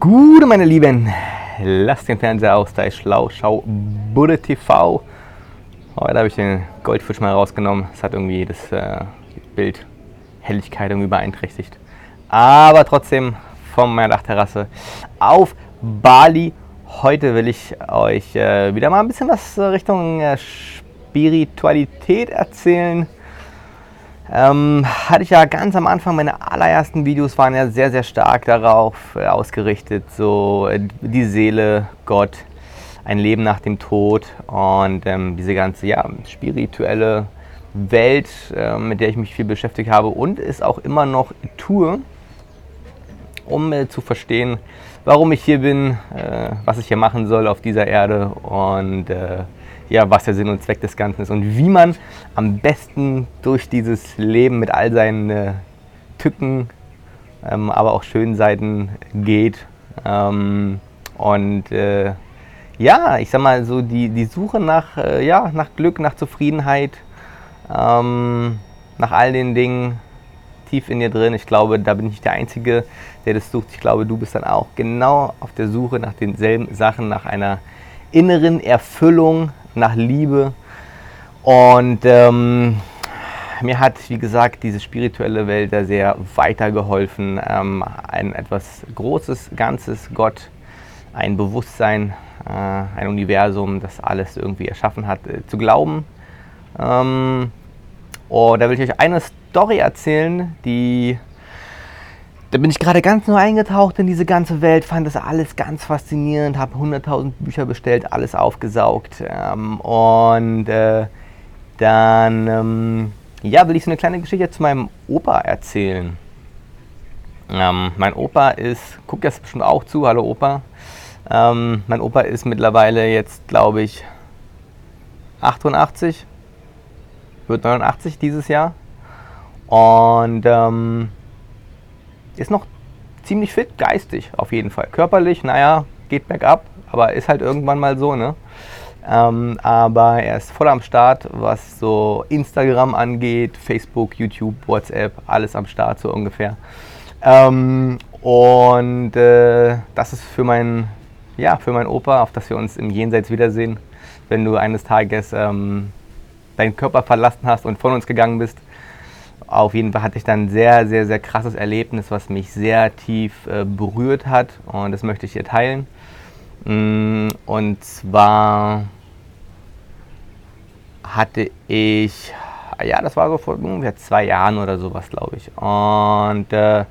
Gute, meine Lieben, lasst den Fernseher aus, da ist schlau, schau Budde TV. Heute habe ich den Goldfisch mal rausgenommen. Es hat irgendwie das äh, Bild Helligkeit irgendwie beeinträchtigt. Aber trotzdem von meiner Dachterrasse auf Bali. Heute will ich euch äh, wieder mal ein bisschen was Richtung äh, Spiritualität erzählen. Ähm, hatte ich ja ganz am Anfang, meine allerersten Videos waren ja sehr, sehr stark darauf äh, ausgerichtet, so äh, die Seele, Gott, ein Leben nach dem Tod und ähm, diese ganze ja, spirituelle Welt, äh, mit der ich mich viel beschäftigt habe und es auch immer noch tue, um äh, zu verstehen, warum ich hier bin, was ich hier machen soll auf dieser Erde und ja, was der Sinn und Zweck des Ganzen ist und wie man am besten durch dieses Leben mit all seinen äh, Tücken, ähm, aber auch schönen Seiten geht. Ähm, und äh, ja, ich sag mal so, die, die Suche nach, äh, ja, nach Glück, nach Zufriedenheit, ähm, nach all den Dingen tief in dir drin. Ich glaube, da bin ich der Einzige, der das sucht. Ich glaube, du bist dann auch genau auf der Suche nach denselben Sachen, nach einer inneren Erfüllung, nach Liebe. Und ähm, mir hat, wie gesagt, diese spirituelle Welt da sehr weitergeholfen, ähm, ein etwas Großes, Ganzes, Gott, ein Bewusstsein, äh, ein Universum, das alles irgendwie erschaffen hat, äh, zu glauben. Ähm, oh, da will ich euch eine Story erzählen, die da bin ich gerade ganz neu eingetaucht in diese ganze Welt, fand das alles ganz faszinierend, habe 100.000 Bücher bestellt, alles aufgesaugt. Ähm, und äh, dann ähm, ja, will ich so eine kleine Geschichte zu meinem Opa erzählen. Ähm, mein Opa ist, guckt jetzt bestimmt auch zu, hallo Opa. Ähm, mein Opa ist mittlerweile jetzt, glaube ich, 88, wird 89 dieses Jahr. Und ähm, ist noch ziemlich fit, geistig auf jeden Fall. Körperlich, naja, geht bergab, aber ist halt irgendwann mal so, ne? Ähm, aber er ist voll am Start, was so Instagram angeht, Facebook, YouTube, WhatsApp, alles am Start so ungefähr. Ähm, und äh, das ist für meinen, ja, für meinen Opa, auf das wir uns im Jenseits wiedersehen, wenn du eines Tages ähm, deinen Körper verlassen hast und von uns gegangen bist auf jeden Fall hatte ich dann ein sehr, sehr, sehr krasses Erlebnis, was mich sehr tief äh, berührt hat und das möchte ich hier teilen. Mm, und zwar hatte ich, ja, das war so vor ungefähr zwei Jahren oder sowas, glaube ich. Und äh,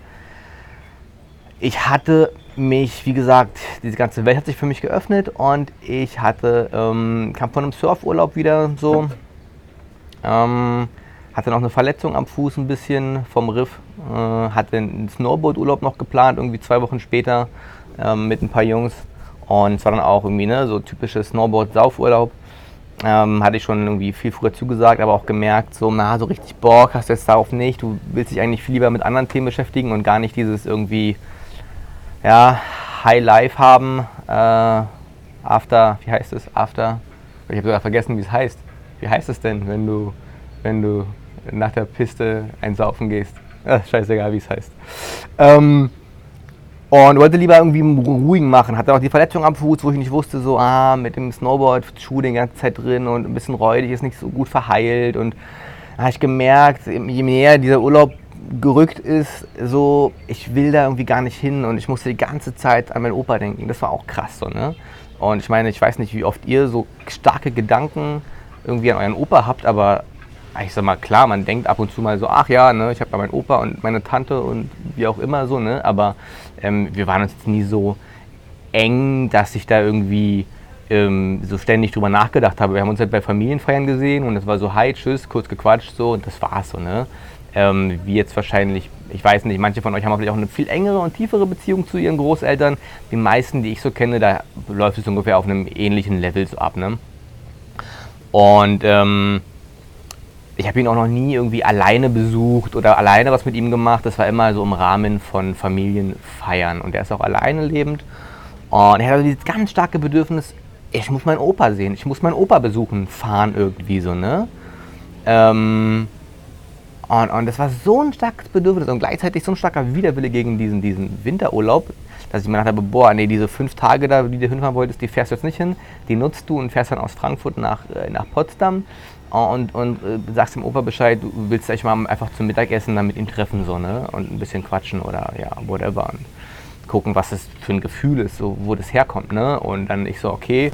ich hatte mich, wie gesagt, diese ganze Welt hat sich für mich geöffnet und ich hatte, ähm, kam von einem Surfurlaub wieder so. Ähm, hatte noch eine Verletzung am Fuß ein bisschen vom Riff. Äh, hatte einen Snowboard-Urlaub noch geplant, irgendwie zwei Wochen später ähm, mit ein paar Jungs. Und es war dann auch irgendwie ne, so typisches Snowboard-Saufurlaub. Ähm, hatte ich schon irgendwie viel früher zugesagt, aber auch gemerkt, so, na, so richtig Bock hast du jetzt darauf nicht. Du willst dich eigentlich viel lieber mit anderen Themen beschäftigen und gar nicht dieses irgendwie, ja, High Life haben. Äh, after, wie heißt es? After, ich habe sogar vergessen, wie es heißt. Wie heißt es denn, wenn du, wenn du nach der Piste einsaufen gehst. Ach, scheißegal, wie es heißt. Ähm, und wollte lieber irgendwie ruhigen machen. Hatte auch die Verletzung am Fuß, wo ich nicht wusste, so, ah, mit dem Snowboard, Schuh die ganze Zeit drin und ein bisschen räudig, ist nicht so gut verheilt. Und da habe ich gemerkt, je mehr dieser Urlaub gerückt ist, so, ich will da irgendwie gar nicht hin und ich musste die ganze Zeit an meinen Opa denken. Das war auch krass so, ne? Und ich meine, ich weiß nicht, wie oft ihr so starke Gedanken irgendwie an euren Opa habt, aber ich sag mal, klar, man denkt ab und zu mal so, ach ja, ne, ich habe da meinen Opa und meine Tante und wie auch immer so, ne, aber ähm, wir waren uns jetzt nie so eng, dass ich da irgendwie ähm, so ständig drüber nachgedacht habe. Wir haben uns halt bei Familienfeiern gesehen und es war so, hi, tschüss, kurz gequatscht so und das war's so, ne. Ähm, wie jetzt wahrscheinlich, ich weiß nicht, manche von euch haben vielleicht auch eine viel engere und tiefere Beziehung zu ihren Großeltern. Die meisten, die ich so kenne, da läuft es ungefähr auf einem ähnlichen Level so ab, ne. Und ähm, ich habe ihn auch noch nie irgendwie alleine besucht oder alleine was mit ihm gemacht. Das war immer so im Rahmen von Familienfeiern. Und er ist auch alleine lebend. Und er hat also dieses ganz starke Bedürfnis, ich muss meinen Opa sehen, ich muss meinen Opa besuchen, fahren irgendwie so, ne? Ähm, Und, und das war so ein starkes Bedürfnis und gleichzeitig so ein starker Widerwille gegen diesen, diesen Winterurlaub, dass ich mir gedacht habe, boah, nee, diese fünf Tage da, die du hinfahren wolltest, die fährst du jetzt nicht hin. Die nutzt du und fährst dann aus Frankfurt nach, äh, nach Potsdam und, und äh, sagst dem Opa Bescheid, du willst dich mal einfach zum Mittagessen dann mit ihm treffen so, ne? und ein bisschen quatschen oder ja, whatever. Und gucken, was das für ein Gefühl ist, so, wo das herkommt. Ne? Und dann ich so, okay,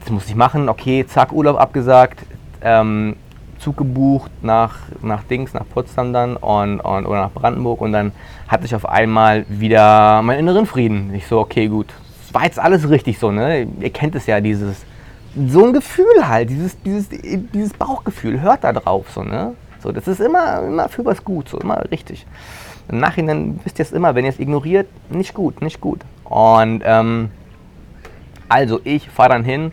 das muss ich machen, okay, zack, Urlaub abgesagt, ähm, Zug gebucht nach, nach Dings, nach Potsdam dann und, und, oder nach Brandenburg und dann hatte ich auf einmal wieder meinen inneren Frieden. Ich so, okay, gut, war jetzt alles richtig so, ne? Ihr kennt es ja, dieses, so ein Gefühl halt, dieses, dieses, dieses Bauchgefühl, hört da drauf, so, ne? So, das ist immer, immer für was gut, so, immer richtig. Im Nachhinein wisst ihr es immer, wenn ihr es ignoriert, nicht gut, nicht gut. Und ähm, also ich fahre dann hin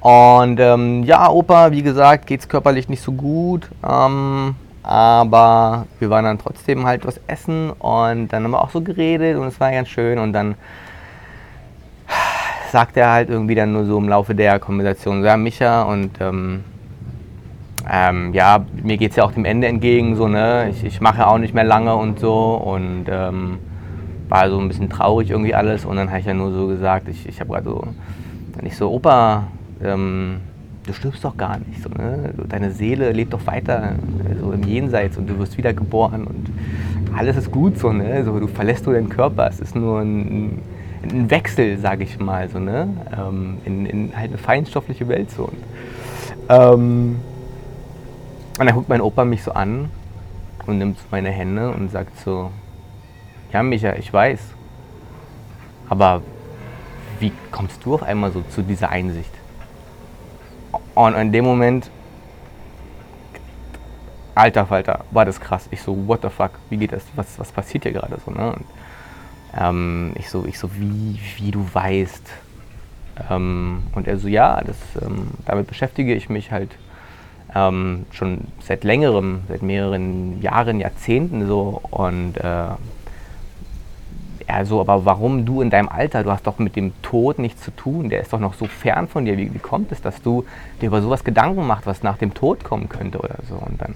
und ähm, ja, Opa, wie gesagt, geht es körperlich nicht so gut. Ähm, aber wir waren dann trotzdem halt was essen und dann haben wir auch so geredet und es war ganz schön und dann sagt er halt irgendwie dann nur so im Laufe der Konversation, ja, Micha und ähm, ähm, ja, mir geht es ja auch dem Ende entgegen, so, ne? Ich, ich mache auch nicht mehr lange und so und ähm, war so ein bisschen traurig irgendwie alles und dann habe ich ja nur so gesagt, ich, ich habe gerade so, nicht so, Opa, ähm, du stirbst doch gar nicht, so, ne? Deine Seele lebt doch weiter so im Jenseits und du wirst wiedergeboren und alles ist gut, so, ne? So, du verlässt nur deinen Körper, es ist nur ein, ein Wechsel, sage ich mal, so, ne? Ähm, in, in halt eine feinstoffliche Welt, so. Und, ähm, und dann guckt mein Opa mich so an und nimmt meine Hände und sagt so, ja Micha, ich weiß, aber wie kommst du auf einmal so zu dieser Einsicht? Und in dem Moment, alter Falter, war das krass. Ich so, what the fuck, wie geht das, was, was passiert hier gerade so? Ne? Und, ähm, ich so, ich so, wie, wie du weißt. Ähm, und er so, ja, das, ähm, damit beschäftige ich mich halt ähm, schon seit längerem, seit mehreren Jahren, Jahrzehnten so. Und äh, so, aber warum du in deinem Alter, du hast doch mit dem Tod nichts zu tun, der ist doch noch so fern von dir. Wie, wie kommt es, dass du dir über sowas Gedanken machst, was nach dem Tod kommen könnte oder so? Und dann,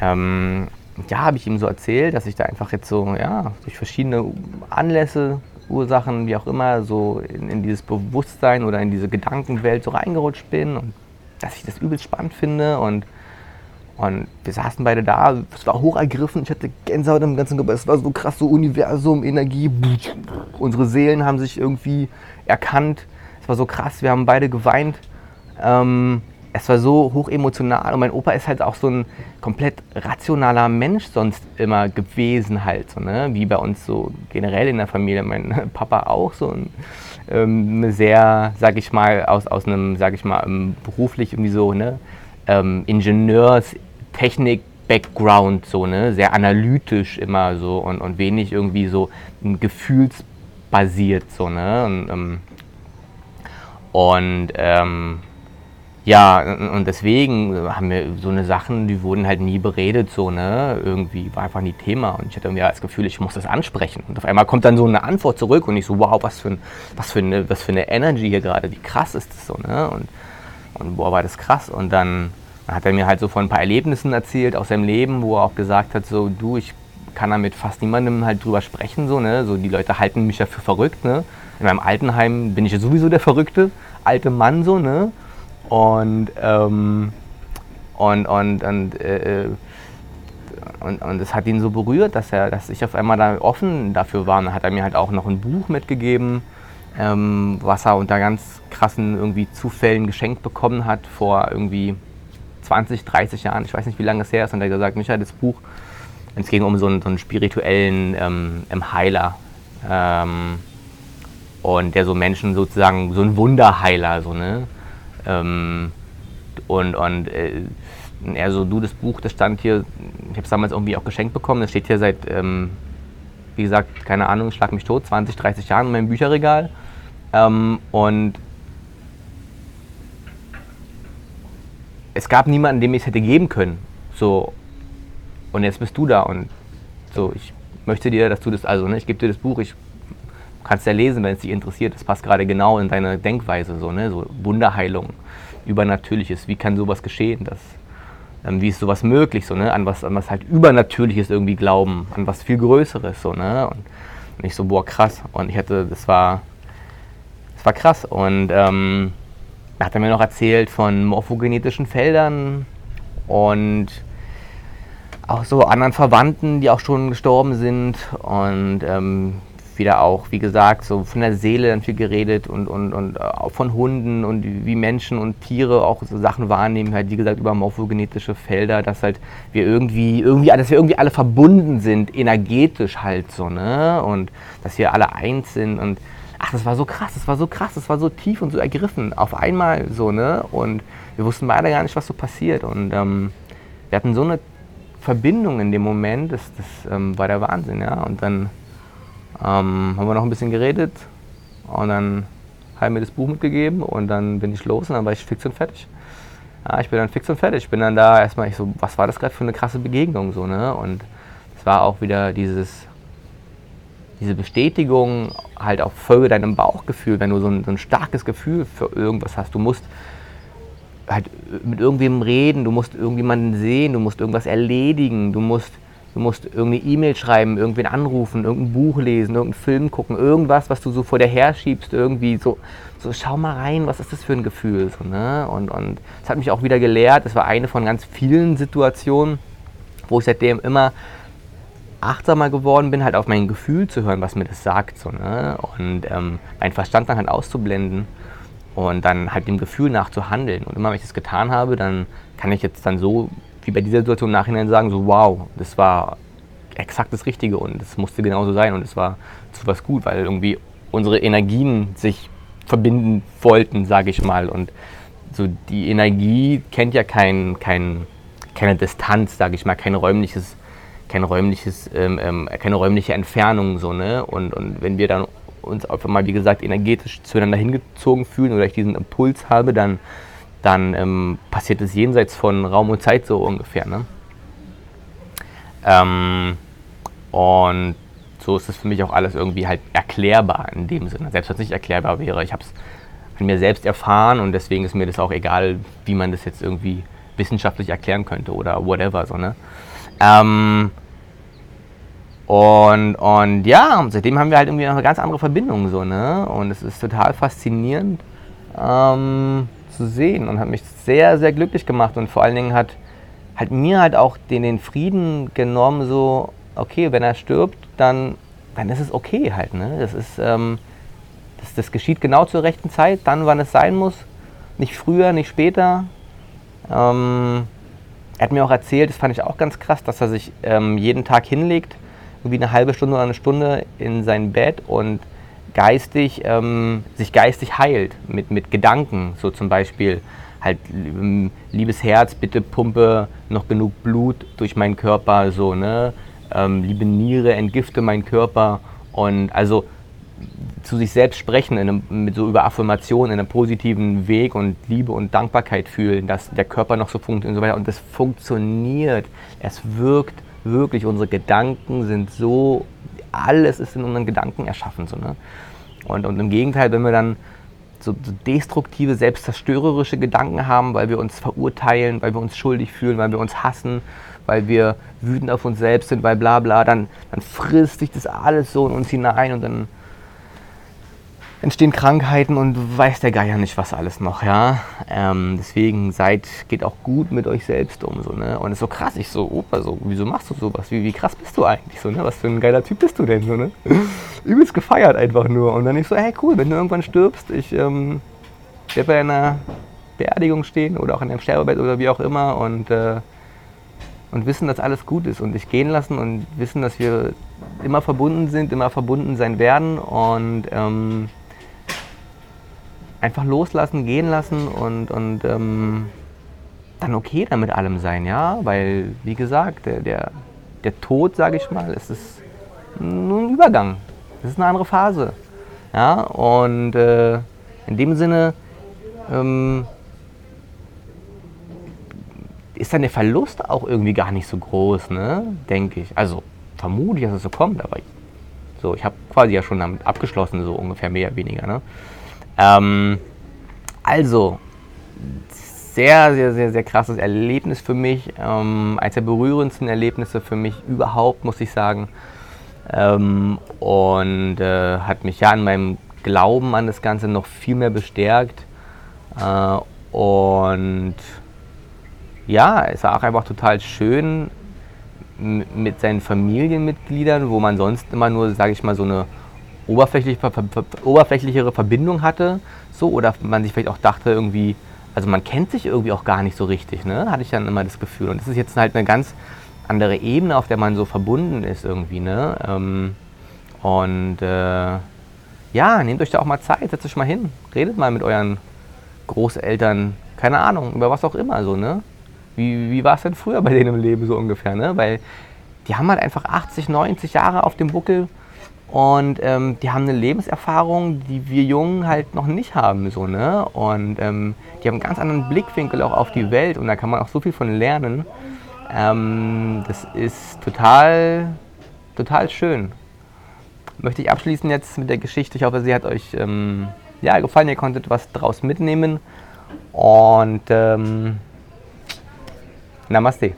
ähm, ja, habe ich ihm so erzählt, dass ich da einfach jetzt so, ja, durch verschiedene Anlässe, Ursachen, wie auch immer, so in, in dieses Bewusstsein oder in diese Gedankenwelt so reingerutscht bin und dass ich das übelst spannend finde und, und wir saßen beide da, es war hoch ergriffen, ich hatte Gänsehaut im ganzen Körper, es war so krass, so Universum, Energie, unsere Seelen haben sich irgendwie erkannt, es war so krass, wir haben beide geweint, ähm, es war so hoch emotional und mein Opa ist halt auch so ein komplett rationaler Mensch sonst immer gewesen halt, so, ne? wie bei uns so generell in der Familie, mein Papa auch so ein ähm, sehr, sag ich mal, aus, aus einem, sag ich mal, ähm, beruflich irgendwie so, ne, ähm, Ingenieurs, Technik, Background, so, ne, sehr analytisch immer so und, und wenig irgendwie so gefühlsbasiert, so, ne, und, ähm, und ähm, ja, und deswegen haben wir so eine Sachen, die wurden halt nie beredet, so, ne? Irgendwie war einfach nie Thema. Und ich hatte irgendwie das Gefühl, ich muss das ansprechen. Und auf einmal kommt dann so eine Antwort zurück und ich so, wow, was für, ein, was für, eine, was für eine Energy hier gerade, wie krass ist das so, ne? Und, und boah, war das krass. Und dann hat er mir halt so von ein paar Erlebnissen erzählt aus seinem Leben, wo er auch gesagt hat, so, du, ich kann da mit fast niemandem halt drüber sprechen, so, ne? So, die Leute halten mich ja für verrückt, ne? In meinem Altenheim bin ich ja sowieso der verrückte alte Mann, so, ne? Und, ähm, und, und, und, äh, und, und es hat ihn so berührt, dass, er, dass ich auf einmal da offen dafür war. Und dann hat er mir halt auch noch ein Buch mitgegeben, ähm, was er unter ganz krassen irgendwie Zufällen geschenkt bekommen hat vor irgendwie 20, 30 Jahren. Ich weiß nicht, wie lange es her ist. Und er hat gesagt, Michael, das Buch, es ging um so einen, so einen spirituellen ähm, Heiler. Ähm, und der so Menschen sozusagen, so ein Wunderheiler, so, ne? Ähm, und und äh, er so, du, das Buch, das stand hier, ich habe es damals irgendwie auch geschenkt bekommen, das steht hier seit, ähm, wie gesagt, keine Ahnung, schlag mich tot, 20, 30 Jahren in meinem Bücherregal. Ähm, und es gab niemanden, dem ich es hätte geben können. So, und jetzt bist du da und so, ich möchte dir, dass du das, also ne, ich gebe dir das Buch, ich kannst ja lesen, wenn es dich interessiert. Das passt gerade genau in deine Denkweise, so, ne? so Wunderheilung, Übernatürliches. Wie kann sowas geschehen, dass, ähm, wie ist sowas möglich, so, ne? an, was, an was halt Übernatürliches irgendwie glauben, an was viel Größeres. So, ne? und, ich so, boah, krass. Und ich hatte, das war, das war krass. Und ähm, da hat er mir noch erzählt von morphogenetischen Feldern und auch so anderen Verwandten, die auch schon gestorben sind und ähm, wieder auch, wie gesagt, so von der Seele dann viel geredet und, und, und auch von Hunden und wie Menschen und Tiere auch so Sachen wahrnehmen, halt wie gesagt über morphogenetische Felder, dass halt wir irgendwie, irgendwie, dass wir irgendwie alle verbunden sind, energetisch halt so, ne? Und dass wir alle eins sind und ach, das war so krass, das war so krass, das war so tief und so ergriffen, auf einmal so, ne? Und wir wussten beide gar nicht, was so passiert und ähm, wir hatten so eine Verbindung in dem Moment, das, das ähm, war der Wahnsinn, ja. Und dann ähm, haben wir noch ein bisschen geredet und dann hat er mir das Buch mitgegeben und dann bin ich los und dann war ich fix und fertig. Ja, ich bin dann fix und fertig. Ich bin dann da erstmal, ich so, was war das gerade für eine krasse Begegnung so, ne? Und es war auch wieder dieses, diese Bestätigung halt auch Folge deinem Bauchgefühl, wenn du so ein, so ein starkes Gefühl für irgendwas hast. Du musst halt mit irgendwem reden, du musst irgendjemanden sehen, du musst irgendwas erledigen, du musst, du musst irgendeine E-Mail schreiben, irgendwen anrufen, irgendein Buch lesen, irgendeinen Film gucken, irgendwas, was du so vor dir her schiebst, irgendwie so, so schau mal rein, was ist das für ein Gefühl? So, ne? Und und es hat mich auch wieder gelehrt, es war eine von ganz vielen Situationen, wo ich seitdem immer achtsamer geworden bin, halt auf mein Gefühl zu hören, was mir das sagt. So, ne? Und ähm, meinen Verstand dann halt auszublenden und dann halt dem Gefühl nach zu handeln. Und immer wenn ich das getan habe, dann kann ich jetzt dann so, wie bei dieser Situation im Nachhinein sagen, so wow, das war exakt das Richtige und es musste genauso sein und es war zu was gut, weil irgendwie unsere Energien sich verbinden wollten, sage ich mal. Und so die Energie kennt ja kein, kein, keine Distanz, sage ich mal, kein räumliches, kein räumliches, ähm, ähm, keine räumliche Entfernung so, ne? Und, und wenn wir dann uns einfach mal, wie gesagt, energetisch zueinander hingezogen fühlen oder ich diesen Impuls habe, dann, dann ähm, passiert es jenseits von Raum und Zeit so ungefähr. Ne? Ähm, und so ist es für mich auch alles irgendwie halt erklärbar in dem Sinne. Selbst wenn es nicht erklärbar wäre. Ich habe es an mir selbst erfahren und deswegen ist mir das auch egal, wie man das jetzt irgendwie wissenschaftlich erklären könnte oder whatever. So, ne? Ähm, und, und ja, seitdem haben wir halt irgendwie noch eine ganz andere Verbindung so, ne? Und es ist total faszinierend ähm, zu sehen und hat mich sehr, sehr glücklich gemacht und vor allen Dingen hat, hat mir halt auch den, den Frieden genommen, so, okay, wenn er stirbt, dann, dann ist es okay halt, ne? Das ist, ähm, das, das geschieht genau zur rechten Zeit, dann, wann es sein muss, nicht früher, nicht später. Ähm, er hat mir auch erzählt, das fand ich auch ganz krass, dass er sich ähm, jeden Tag hinlegt irgendwie eine halbe Stunde oder eine Stunde in sein Bett und geistig, ähm, sich geistig heilt mit, mit Gedanken, so zum Beispiel halt, ähm, liebes Herz, bitte pumpe noch genug Blut durch meinen Körper, so, ne, ähm, liebe Niere, entgifte meinen Körper. Und also zu sich selbst sprechen, einem, mit so über Affirmationen in einem positiven Weg und Liebe und Dankbarkeit fühlen, dass der Körper noch so funktioniert und so weiter. Und das funktioniert, es wirkt wirklich, unsere Gedanken sind so, alles ist in unseren Gedanken erschaffen. So, ne? und, und im Gegenteil, wenn wir dann so, destruktive, selbstzerstörerische Gedanken haben, weil wir uns verurteilen, weil wir uns schuldig fühlen, weil wir uns hassen, weil wir wütend auf uns selbst sind, weil bla bla, dann, dann frisst sich das alles so in uns hinein und dann entstehen Krankheiten und weiß der Geier nicht, was alles noch, ja. Ähm, deswegen seid, geht auch gut mit euch selbst um, so, ne. Und es ist so krass, ich so, Opa, so, wieso machst du sowas? Wie, wie krass bist du eigentlich, so, ne? Was für ein geiler Typ bist du denn, so, ne? Übelst gefeiert einfach nur. Und dann ich so, hey, cool, wenn du irgendwann stirbst, ich ähm, werde bei einer Beerdigung stehen oder auch in einem Sterbebett oder wie auch immer und, äh, und wissen, dass alles gut ist und dich gehen lassen und wissen, dass wir immer verbunden sind, immer verbunden sein werden und ähm, einfach loslassen, gehen lassen und, und ähm, dann okay damit allem sein, ja, weil, wie gesagt, der, der, Tod, sage ich mal, es ist nur ein Übergang, es ist eine andere Phase, ja, und äh, in dem Sinne ähm, ist dann der Verlust auch irgendwie gar nicht so groß, ne, denke ich, also vermute ich, dass es so kommt, aber so, ich habe quasi ja schon damit abgeschlossen, so ungefähr mehr oder weniger, ne, ähm, also, sehr, sehr, sehr, sehr krasses Erlebnis für mich. Ähm, eines der berührendsten Erlebnisse für mich überhaupt, muss ich sagen. Ähm, und äh, hat mich ja in meinem Glauben an das Ganze noch viel mehr bestärkt. Äh, und ja, es war auch einfach total schön mit seinen Familienmitgliedern, wo man sonst immer nur, sage ich mal, so eine oberflächliche, oberflächlichere Verbindung hatte, so oder man sich vielleicht auch dachte irgendwie, also man kennt sich irgendwie auch gar nicht so richtig, ne? Hatte ich dann immer das Gefühl. Und das ist jetzt halt eine ganz andere Ebene, auf der man so verbunden ist irgendwie, ne? Ähm, und äh, ja, nehmt euch da auch mal Zeit, setzt euch mal hin, redet mal mit euren Großeltern, keine Ahnung, über was auch immer so, ne? Wie, wie war es denn früher bei denen im Leben so ungefähr, ne? Weil die haben halt einfach 80, 90 Jahre auf dem Buckel und ähm, die haben eine Lebenserfahrung, die wir Jungen halt noch nicht haben, so, ne? Und ähm, die haben einen ganz anderen Blickwinkel auch auf die Welt und da kann man auch so viel von lernen. Ähm, das ist total, total schön. Möchte ich abschließen jetzt mit der Geschichte. Ich hoffe, sie hat euch ähm, ja, gefallen. Ihr konntet was draus mitnehmen. Und ähm, Namaste.